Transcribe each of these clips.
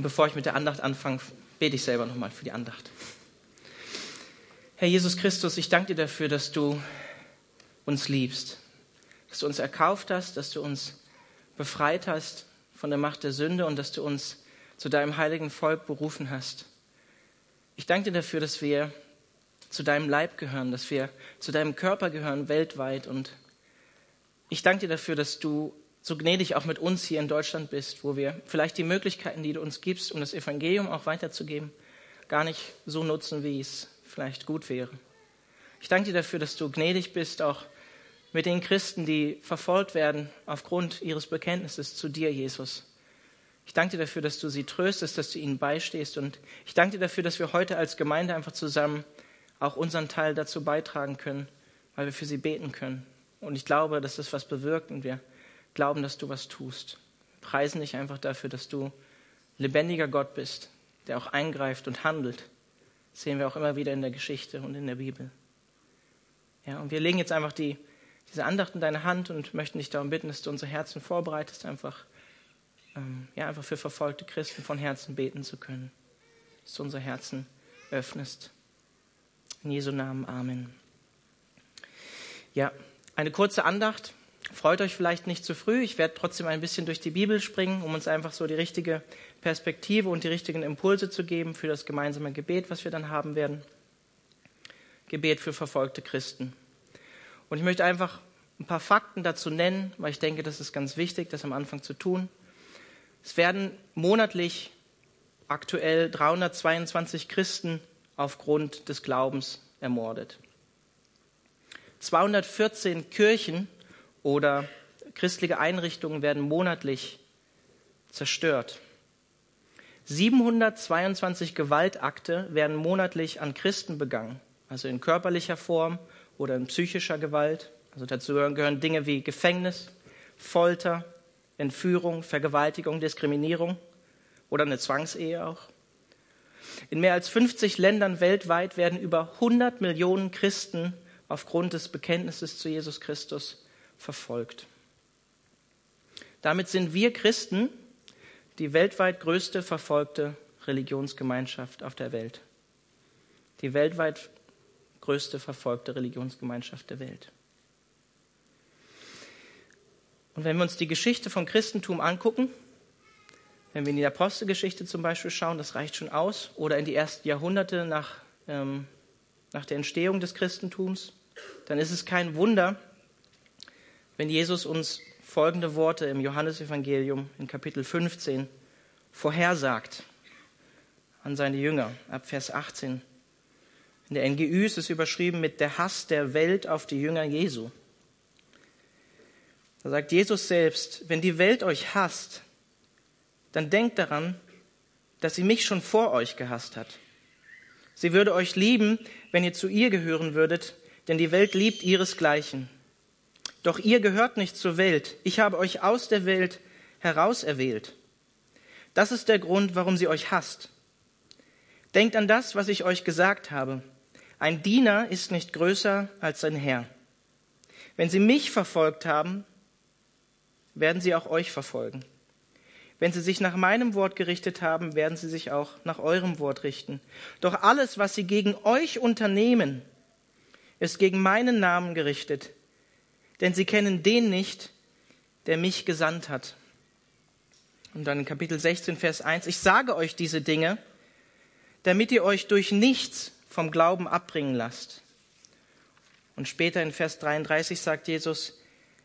Und bevor ich mit der Andacht anfange, bete ich selber nochmal für die Andacht. Herr Jesus Christus, ich danke dir dafür, dass du uns liebst, dass du uns erkauft hast, dass du uns befreit hast von der Macht der Sünde und dass du uns zu deinem heiligen Volk berufen hast. Ich danke dir dafür, dass wir zu deinem Leib gehören, dass wir zu deinem Körper gehören weltweit. Und ich danke dir dafür, dass du so gnädig auch mit uns hier in Deutschland bist, wo wir vielleicht die Möglichkeiten, die du uns gibst, um das Evangelium auch weiterzugeben, gar nicht so nutzen, wie es vielleicht gut wäre. Ich danke dir dafür, dass du gnädig bist, auch mit den Christen, die verfolgt werden aufgrund ihres Bekenntnisses zu dir, Jesus. Ich danke dir dafür, dass du sie tröstest, dass du ihnen beistehst. Und ich danke dir dafür, dass wir heute als Gemeinde einfach zusammen auch unseren Teil dazu beitragen können, weil wir für sie beten können. Und ich glaube, dass das was bewirkt und wir glauben, dass du was tust. Preisen dich einfach dafür, dass du lebendiger Gott bist, der auch eingreift und handelt. Das sehen wir auch immer wieder in der Geschichte und in der Bibel. Ja, und wir legen jetzt einfach die diese Andacht in deine Hand und möchten dich darum bitten, dass du unsere Herzen vorbereitest, einfach, ähm, ja, einfach für verfolgte Christen von Herzen beten zu können. Dass du unsere Herzen öffnest. In Jesu Namen, Amen. Ja, eine kurze Andacht. Freut euch vielleicht nicht zu früh. Ich werde trotzdem ein bisschen durch die Bibel springen, um uns einfach so die richtige Perspektive und die richtigen Impulse zu geben für das gemeinsame Gebet, was wir dann haben werden. Gebet für verfolgte Christen. Und ich möchte einfach ein paar Fakten dazu nennen, weil ich denke, das ist ganz wichtig, das am Anfang zu tun. Es werden monatlich aktuell 322 Christen aufgrund des Glaubens ermordet. 214 Kirchen oder christliche Einrichtungen werden monatlich zerstört. 722 Gewaltakte werden monatlich an Christen begangen, also in körperlicher Form oder in psychischer Gewalt. Also dazu gehören Dinge wie Gefängnis, Folter, Entführung, Vergewaltigung, Diskriminierung oder eine Zwangsehe auch. In mehr als 50 Ländern weltweit werden über 100 Millionen Christen aufgrund des Bekenntnisses zu Jesus Christus verfolgt. Damit sind wir Christen die weltweit größte verfolgte Religionsgemeinschaft auf der Welt. Die weltweit größte verfolgte Religionsgemeinschaft der Welt. Und wenn wir uns die Geschichte vom Christentum angucken, wenn wir in die Apostelgeschichte zum Beispiel schauen, das reicht schon aus, oder in die ersten Jahrhunderte nach, ähm, nach der Entstehung des Christentums, dann ist es kein Wunder, wenn Jesus uns folgende Worte im Johannesevangelium in Kapitel 15 vorhersagt an seine Jünger ab Vers 18. In der NGÜ ist es überschrieben mit der Hass der Welt auf die Jünger Jesu. Da sagt Jesus selbst, wenn die Welt euch hasst, dann denkt daran, dass sie mich schon vor euch gehasst hat. Sie würde euch lieben, wenn ihr zu ihr gehören würdet, denn die Welt liebt ihresgleichen. Doch ihr gehört nicht zur Welt. Ich habe euch aus der Welt herauserwählt. Das ist der Grund, warum sie euch hasst. Denkt an das, was ich euch gesagt habe. Ein Diener ist nicht größer als sein Herr. Wenn sie mich verfolgt haben, werden sie auch euch verfolgen. Wenn sie sich nach meinem Wort gerichtet haben, werden sie sich auch nach eurem Wort richten. Doch alles, was sie gegen euch unternehmen, ist gegen meinen Namen gerichtet. Denn sie kennen den nicht, der mich gesandt hat. Und dann in Kapitel 16, Vers 1, ich sage euch diese Dinge, damit ihr euch durch nichts vom Glauben abbringen lasst. Und später in Vers 33 sagt Jesus,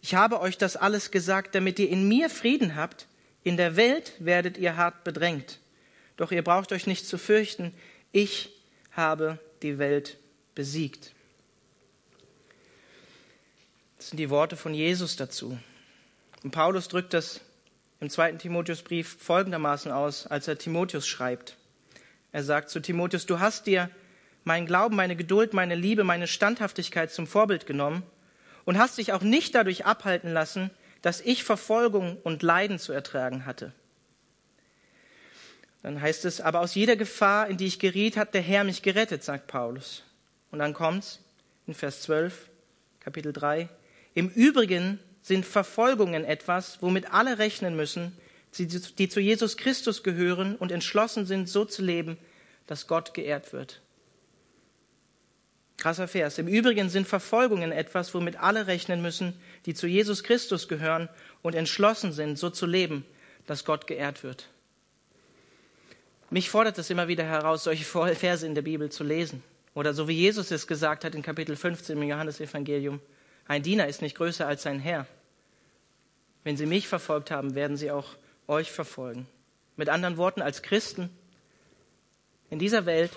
ich habe euch das alles gesagt, damit ihr in mir Frieden habt. In der Welt werdet ihr hart bedrängt. Doch ihr braucht euch nicht zu fürchten. Ich habe die Welt besiegt. Das sind die Worte von Jesus dazu. Und Paulus drückt das im zweiten Timotheusbrief folgendermaßen aus, als er Timotheus schreibt. Er sagt zu Timotheus, du hast dir meinen Glauben, meine Geduld, meine Liebe, meine Standhaftigkeit zum Vorbild genommen und hast dich auch nicht dadurch abhalten lassen, dass ich Verfolgung und Leiden zu ertragen hatte. Dann heißt es, aber aus jeder Gefahr, in die ich geriet, hat der Herr mich gerettet, sagt Paulus. Und dann kommt's in Vers 12, Kapitel 3. Im Übrigen sind Verfolgungen etwas, womit alle rechnen müssen, die zu Jesus Christus gehören und entschlossen sind, so zu leben, dass Gott geehrt wird. Krasser Vers. Im Übrigen sind Verfolgungen etwas, womit alle rechnen müssen, die zu Jesus Christus gehören und entschlossen sind, so zu leben, dass Gott geehrt wird. Mich fordert es immer wieder heraus, solche Verse in der Bibel zu lesen. Oder so wie Jesus es gesagt hat in Kapitel 15 im Johannesevangelium, ein Diener ist nicht größer als sein Herr. Wenn sie mich verfolgt haben, werden sie auch euch verfolgen. Mit anderen Worten, als Christen in dieser Welt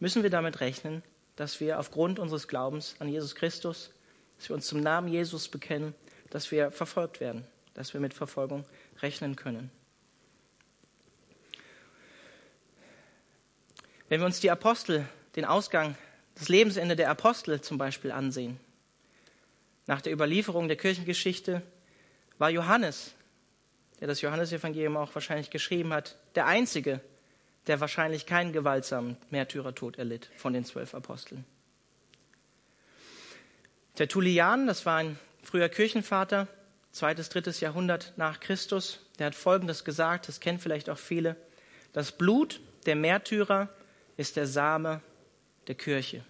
müssen wir damit rechnen, dass wir aufgrund unseres Glaubens an Jesus Christus, dass wir uns zum Namen Jesus bekennen, dass wir verfolgt werden, dass wir mit Verfolgung rechnen können. Wenn wir uns die Apostel, den Ausgang, das Lebensende der Apostel zum Beispiel ansehen, nach der Überlieferung der Kirchengeschichte war Johannes, der das Johannesevangelium auch wahrscheinlich geschrieben hat, der Einzige, der wahrscheinlich keinen gewaltsamen Märtyrertod erlitt von den zwölf Aposteln. Tertullian, das war ein früher Kirchenvater, zweites, drittes Jahrhundert nach Christus, der hat Folgendes gesagt, das kennen vielleicht auch viele. Das Blut der Märtyrer ist der Same der Kirche.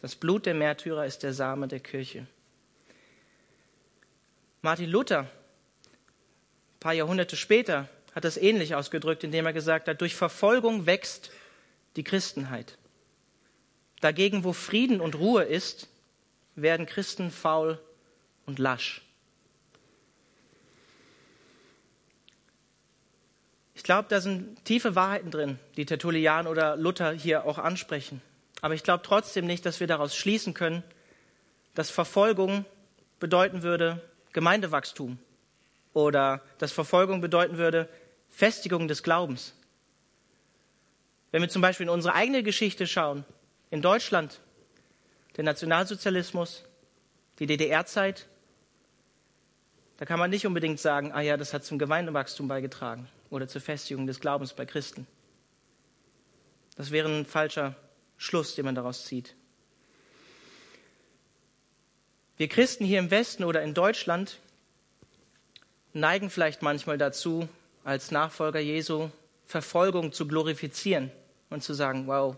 Das Blut der Märtyrer ist der Same der Kirche. Martin Luther, ein paar Jahrhunderte später, hat das ähnlich ausgedrückt, indem er gesagt hat, durch Verfolgung wächst die Christenheit. Dagegen, wo Frieden und Ruhe ist, werden Christen faul und lasch. Ich glaube, da sind tiefe Wahrheiten drin, die Tertullian oder Luther hier auch ansprechen. Aber ich glaube trotzdem nicht, dass wir daraus schließen können, dass Verfolgung bedeuten würde Gemeindewachstum oder dass Verfolgung bedeuten würde Festigung des Glaubens. Wenn wir zum Beispiel in unsere eigene Geschichte schauen, in Deutschland, der Nationalsozialismus, die DDR-Zeit, da kann man nicht unbedingt sagen, ah ja, das hat zum Gemeindewachstum beigetragen oder zur Festigung des Glaubens bei Christen. Das wäre ein falscher Schluss, den man daraus zieht. Wir Christen hier im Westen oder in Deutschland neigen vielleicht manchmal dazu, als Nachfolger Jesu Verfolgung zu glorifizieren und zu sagen, wow,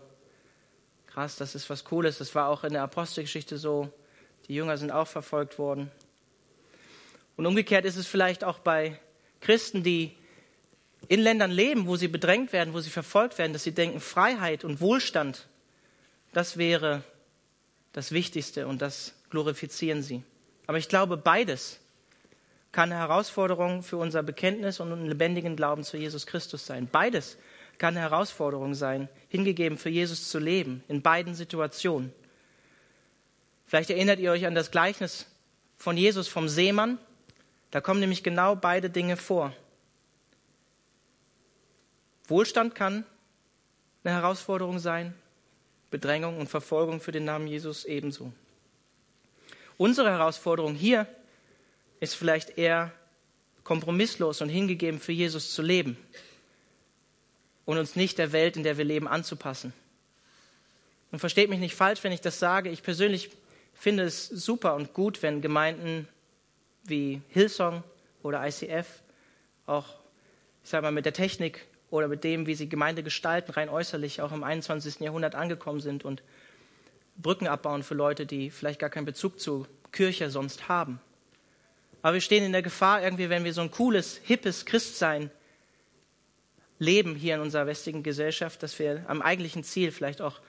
krass, das ist was Cooles. Das war auch in der Apostelgeschichte so. Die Jünger sind auch verfolgt worden. Und umgekehrt ist es vielleicht auch bei Christen, die in Ländern leben, wo sie bedrängt werden, wo sie verfolgt werden, dass sie denken, Freiheit und Wohlstand, das wäre das Wichtigste und das glorifizieren sie. Aber ich glaube, beides kann eine Herausforderung für unser Bekenntnis und einen lebendigen Glauben zu Jesus Christus sein. Beides kann eine Herausforderung sein, hingegeben für Jesus zu leben, in beiden Situationen. Vielleicht erinnert ihr euch an das Gleichnis von Jesus vom Seemann. Da kommen nämlich genau beide Dinge vor. Wohlstand kann eine Herausforderung sein, Bedrängung und Verfolgung für den Namen Jesus ebenso. Unsere Herausforderung hier ist vielleicht eher kompromisslos und hingegeben für Jesus zu leben und uns nicht der Welt, in der wir leben, anzupassen. Und versteht mich nicht falsch, wenn ich das sage. Ich persönlich finde es super und gut, wenn Gemeinden wie Hillsong oder ICF auch, ich sage mal, mit der Technik oder mit dem, wie sie Gemeinde gestalten, rein äußerlich auch im 21. Jahrhundert angekommen sind und Brücken abbauen für Leute, die vielleicht gar keinen Bezug zu Kirche sonst haben. Aber wir stehen in der Gefahr, irgendwie, wenn wir so ein cooles, hippes Christsein leben hier in unserer westlichen Gesellschaft, dass wir am eigentlichen Ziel vielleicht auch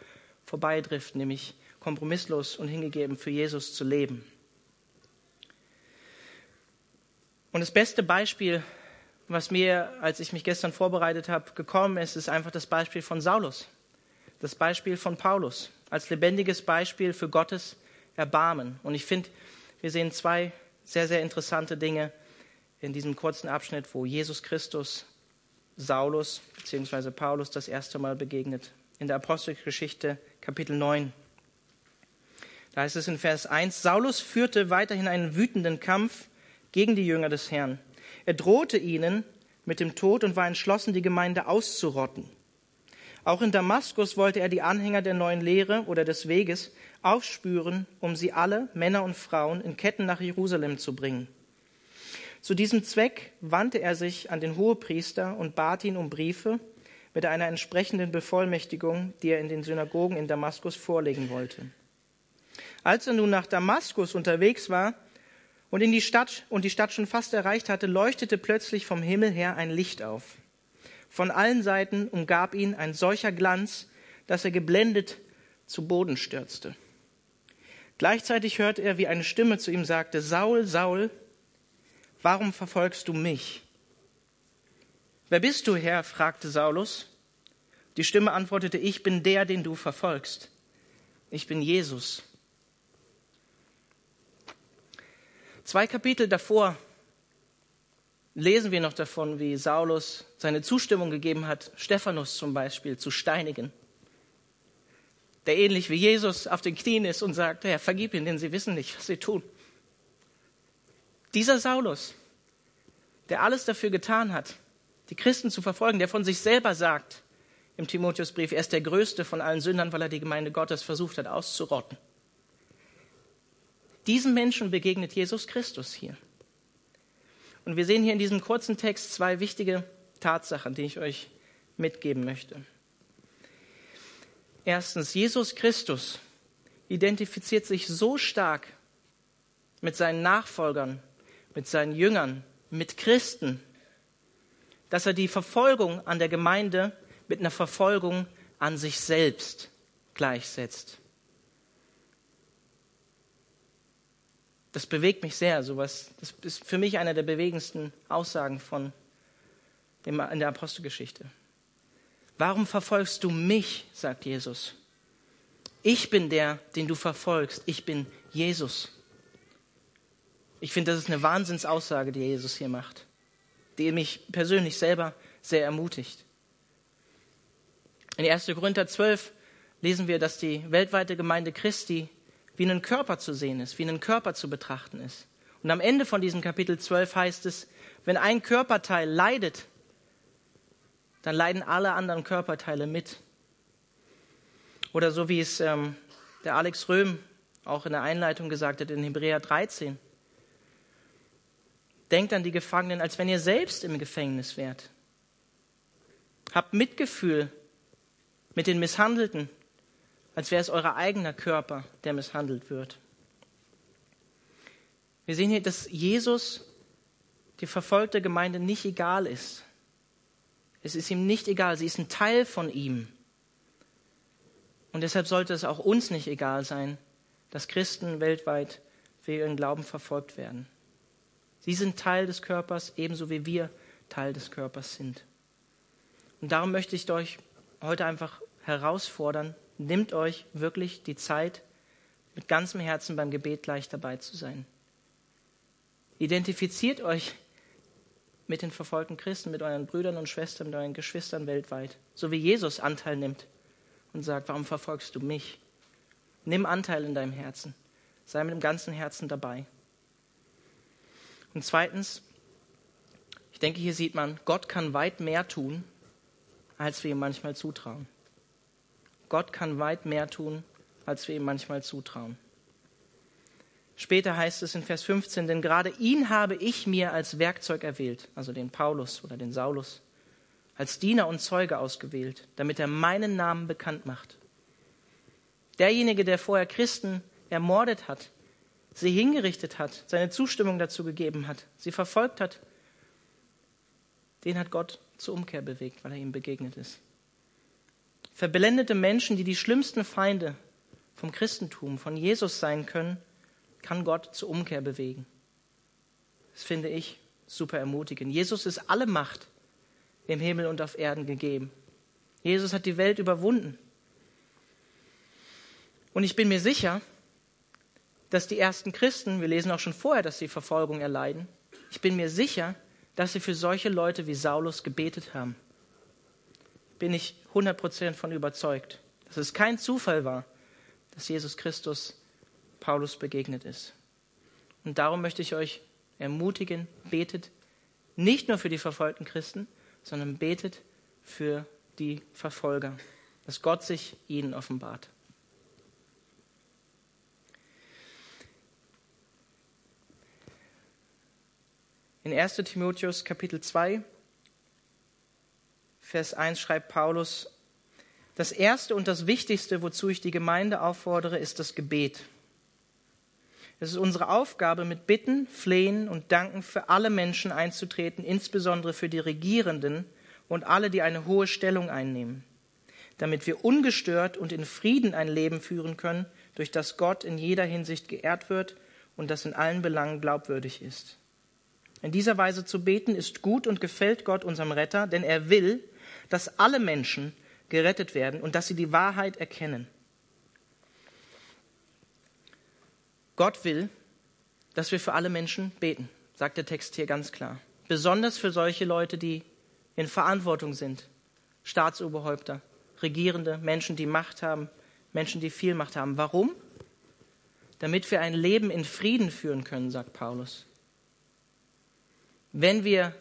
vorbeidriften, nämlich kompromisslos und hingegeben für Jesus zu leben. Und das beste Beispiel, was mir, als ich mich gestern vorbereitet habe, gekommen ist, ist einfach das Beispiel von Saulus, das Beispiel von Paulus, als lebendiges Beispiel für Gottes Erbarmen. Und ich finde, wir sehen zwei sehr, sehr interessante Dinge in diesem kurzen Abschnitt, wo Jesus Christus Saulus bzw. Paulus das erste Mal begegnet. In der Apostelgeschichte Kapitel 9. Da heißt es in Vers 1, Saulus führte weiterhin einen wütenden Kampf gegen die Jünger des Herrn. Er drohte ihnen mit dem Tod und war entschlossen, die Gemeinde auszurotten. Auch in Damaskus wollte er die Anhänger der neuen Lehre oder des Weges aufspüren, um sie alle, Männer und Frauen, in Ketten nach Jerusalem zu bringen. Zu diesem Zweck wandte er sich an den Hohepriester und bat ihn um Briefe mit einer entsprechenden Bevollmächtigung, die er in den Synagogen in Damaskus vorlegen wollte. Als er nun nach Damaskus unterwegs war und in die Stadt und die Stadt schon fast erreicht hatte, leuchtete plötzlich vom Himmel her ein Licht auf. Von allen Seiten umgab ihn ein solcher Glanz, dass er geblendet zu Boden stürzte. Gleichzeitig hörte er, wie eine Stimme zu ihm sagte, Saul, Saul, warum verfolgst du mich? Wer bist du, Herr? fragte Saulus. Die Stimme antwortete, ich bin der, den du verfolgst. Ich bin Jesus. Zwei Kapitel davor lesen wir noch davon, wie Saulus seine Zustimmung gegeben hat, Stephanus zum Beispiel zu steinigen. Der ähnlich wie Jesus auf den Knien ist und sagt, Herr, vergib ihnen, denn sie wissen nicht, was sie tun. Dieser Saulus, der alles dafür getan hat, die Christen zu verfolgen, der von sich selber sagt im Timotheusbrief, er ist der größte von allen Sündern, weil er die Gemeinde Gottes versucht hat auszurotten. Diesem Menschen begegnet Jesus Christus hier. Und wir sehen hier in diesem kurzen Text zwei wichtige Tatsachen, die ich euch mitgeben möchte. Erstens, Jesus Christus identifiziert sich so stark mit seinen Nachfolgern, mit seinen Jüngern, mit Christen, dass er die Verfolgung an der Gemeinde mit einer Verfolgung an sich selbst gleichsetzt. Das bewegt mich sehr, sowas. Das ist für mich eine der bewegendsten Aussagen von dem, in der Apostelgeschichte. Warum verfolgst du mich? sagt Jesus. Ich bin der, den du verfolgst. Ich bin Jesus. Ich finde, das ist eine Wahnsinnsaussage, die Jesus hier macht, die mich persönlich selber sehr ermutigt. In 1. Korinther 12 lesen wir, dass die weltweite Gemeinde Christi wie ein Körper zu sehen ist, wie ein Körper zu betrachten ist. Und am Ende von diesem Kapitel 12 heißt es, wenn ein Körperteil leidet, dann leiden alle anderen Körperteile mit. Oder so wie es ähm, der Alex Röhm auch in der Einleitung gesagt hat in Hebräer 13. Denkt an die Gefangenen, als wenn ihr selbst im Gefängnis wärt. Habt Mitgefühl mit den Misshandelten, als wäre es euer eigener Körper, der misshandelt wird. Wir sehen hier, dass Jesus die verfolgte Gemeinde nicht egal ist. Es ist ihm nicht egal, sie ist ein Teil von ihm. Und deshalb sollte es auch uns nicht egal sein, dass Christen weltweit für ihren Glauben verfolgt werden. Sie sind Teil des Körpers, ebenso wie wir Teil des Körpers sind. Und darum möchte ich euch heute einfach herausfordern, nehmt euch wirklich die Zeit, mit ganzem Herzen beim Gebet gleich dabei zu sein. Identifiziert euch mit den verfolgten Christen, mit euren Brüdern und Schwestern, mit euren Geschwistern weltweit. So wie Jesus Anteil nimmt und sagt, warum verfolgst du mich? Nimm Anteil in deinem Herzen. Sei mit dem ganzen Herzen dabei. Und zweitens, ich denke, hier sieht man, Gott kann weit mehr tun, als wir ihm manchmal zutrauen. Gott kann weit mehr tun, als wir ihm manchmal zutrauen. Später heißt es in Vers 15, denn gerade ihn habe ich mir als Werkzeug erwählt, also den Paulus oder den Saulus, als Diener und Zeuge ausgewählt, damit er meinen Namen bekannt macht. Derjenige, der vorher Christen ermordet hat, sie hingerichtet hat, seine Zustimmung dazu gegeben hat, sie verfolgt hat, den hat Gott zur Umkehr bewegt, weil er ihm begegnet ist. Verblendete Menschen, die die schlimmsten Feinde vom Christentum, von Jesus sein können, kann Gott zur Umkehr bewegen. Das finde ich super ermutigend. Jesus ist alle Macht im Himmel und auf Erden gegeben. Jesus hat die Welt überwunden. Und ich bin mir sicher, dass die ersten Christen, wir lesen auch schon vorher, dass sie Verfolgung erleiden, ich bin mir sicher, dass sie für solche Leute wie Saulus gebetet haben. Bin ich 100% von überzeugt, dass es kein Zufall war, dass Jesus Christus Paulus begegnet ist. Und darum möchte ich euch ermutigen, betet nicht nur für die verfolgten Christen, sondern betet für die Verfolger, dass Gott sich ihnen offenbart. In 1 Timotheus Kapitel 2, Vers 1 schreibt Paulus, das Erste und das Wichtigste, wozu ich die Gemeinde auffordere, ist das Gebet. Es ist unsere Aufgabe, mit Bitten, Flehen und Danken für alle Menschen einzutreten, insbesondere für die Regierenden und alle, die eine hohe Stellung einnehmen, damit wir ungestört und in Frieden ein Leben führen können, durch das Gott in jeder Hinsicht geehrt wird und das in allen Belangen glaubwürdig ist. In dieser Weise zu beten ist gut und gefällt Gott unserem Retter, denn er will, dass alle Menschen gerettet werden und dass sie die Wahrheit erkennen. Gott will, dass wir für alle Menschen beten, sagt der Text hier ganz klar. Besonders für solche Leute, die in Verantwortung sind. Staatsoberhäupter, Regierende, Menschen, die Macht haben, Menschen, die viel Macht haben. Warum? Damit wir ein Leben in Frieden führen können, sagt Paulus. Wenn wir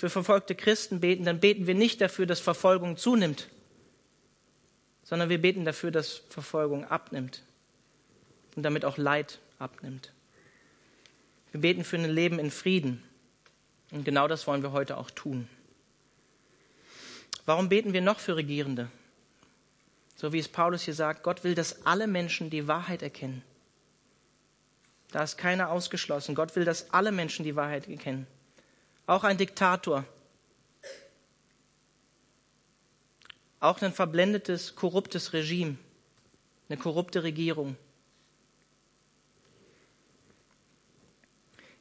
für verfolgte Christen beten, dann beten wir nicht dafür, dass Verfolgung zunimmt, sondern wir beten dafür, dass Verfolgung abnimmt und damit auch Leid abnimmt. Wir beten für ein Leben in Frieden. Und genau das wollen wir heute auch tun. Warum beten wir noch für Regierende? So wie es Paulus hier sagt, Gott will, dass alle Menschen die Wahrheit erkennen. Da ist keiner ausgeschlossen. Gott will, dass alle Menschen die Wahrheit erkennen. Auch ein Diktator. Auch ein verblendetes, korruptes Regime. Eine korrupte Regierung.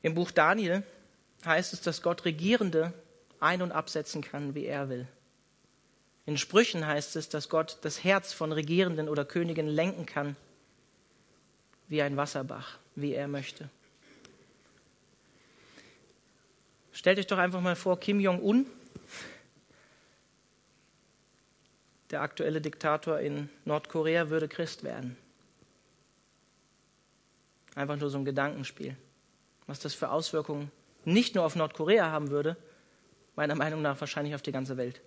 Im Buch Daniel heißt es, dass Gott Regierende ein- und absetzen kann, wie er will. In Sprüchen heißt es, dass Gott das Herz von Regierenden oder Königen lenken kann, wie ein Wasserbach, wie er möchte. Stellt euch doch einfach mal vor, Kim Jong-un, der aktuelle Diktator in Nordkorea, würde Christ werden. Einfach nur so ein Gedankenspiel was das für Auswirkungen nicht nur auf Nordkorea haben würde, meiner Meinung nach wahrscheinlich auf die ganze Welt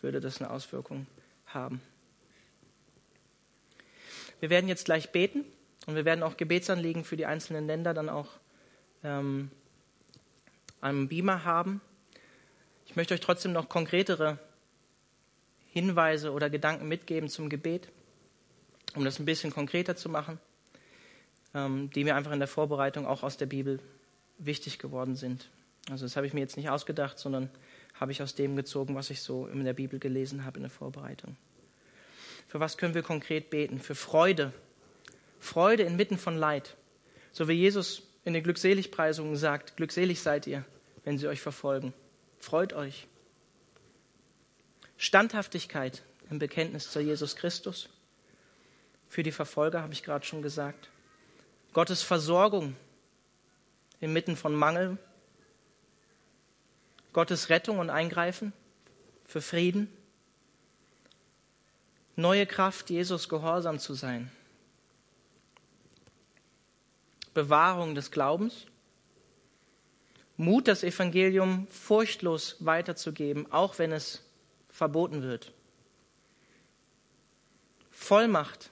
würde das eine Auswirkung haben. Wir werden jetzt gleich beten und wir werden auch Gebetsanliegen für die einzelnen Länder dann auch ähm, am Beamer haben. Ich möchte euch trotzdem noch konkretere Hinweise oder Gedanken mitgeben zum Gebet, um das ein bisschen konkreter zu machen. Ähm, die mir einfach in der Vorbereitung auch aus der Bibel wichtig geworden sind. Also das habe ich mir jetzt nicht ausgedacht, sondern habe ich aus dem gezogen, was ich so in der Bibel gelesen habe in der Vorbereitung. Für was können wir konkret beten? Für Freude. Freude inmitten von Leid. So wie Jesus in den Glückseligpreisungen sagt, glückselig seid ihr, wenn sie euch verfolgen. Freut euch. Standhaftigkeit im Bekenntnis zu Jesus Christus. Für die Verfolger habe ich gerade schon gesagt. Gottes Versorgung inmitten von Mangel, Gottes Rettung und Eingreifen für Frieden, neue Kraft, Jesus gehorsam zu sein, Bewahrung des Glaubens, Mut, das Evangelium furchtlos weiterzugeben, auch wenn es verboten wird, Vollmacht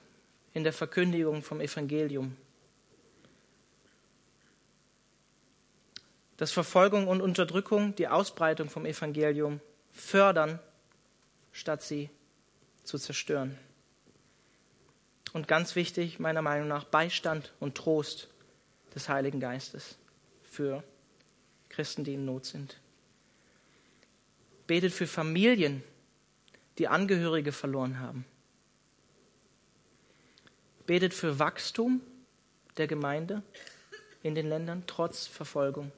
in der Verkündigung vom Evangelium. dass Verfolgung und Unterdrückung die Ausbreitung vom Evangelium fördern, statt sie zu zerstören. Und ganz wichtig, meiner Meinung nach, Beistand und Trost des Heiligen Geistes für Christen, die in Not sind. Betet für Familien, die Angehörige verloren haben. Betet für Wachstum der Gemeinde in den Ländern trotz Verfolgung.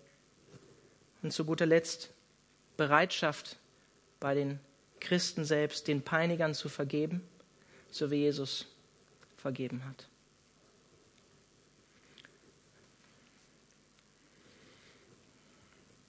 Und zu guter Letzt Bereitschaft bei den Christen selbst, den Peinigern zu vergeben, so wie Jesus vergeben hat.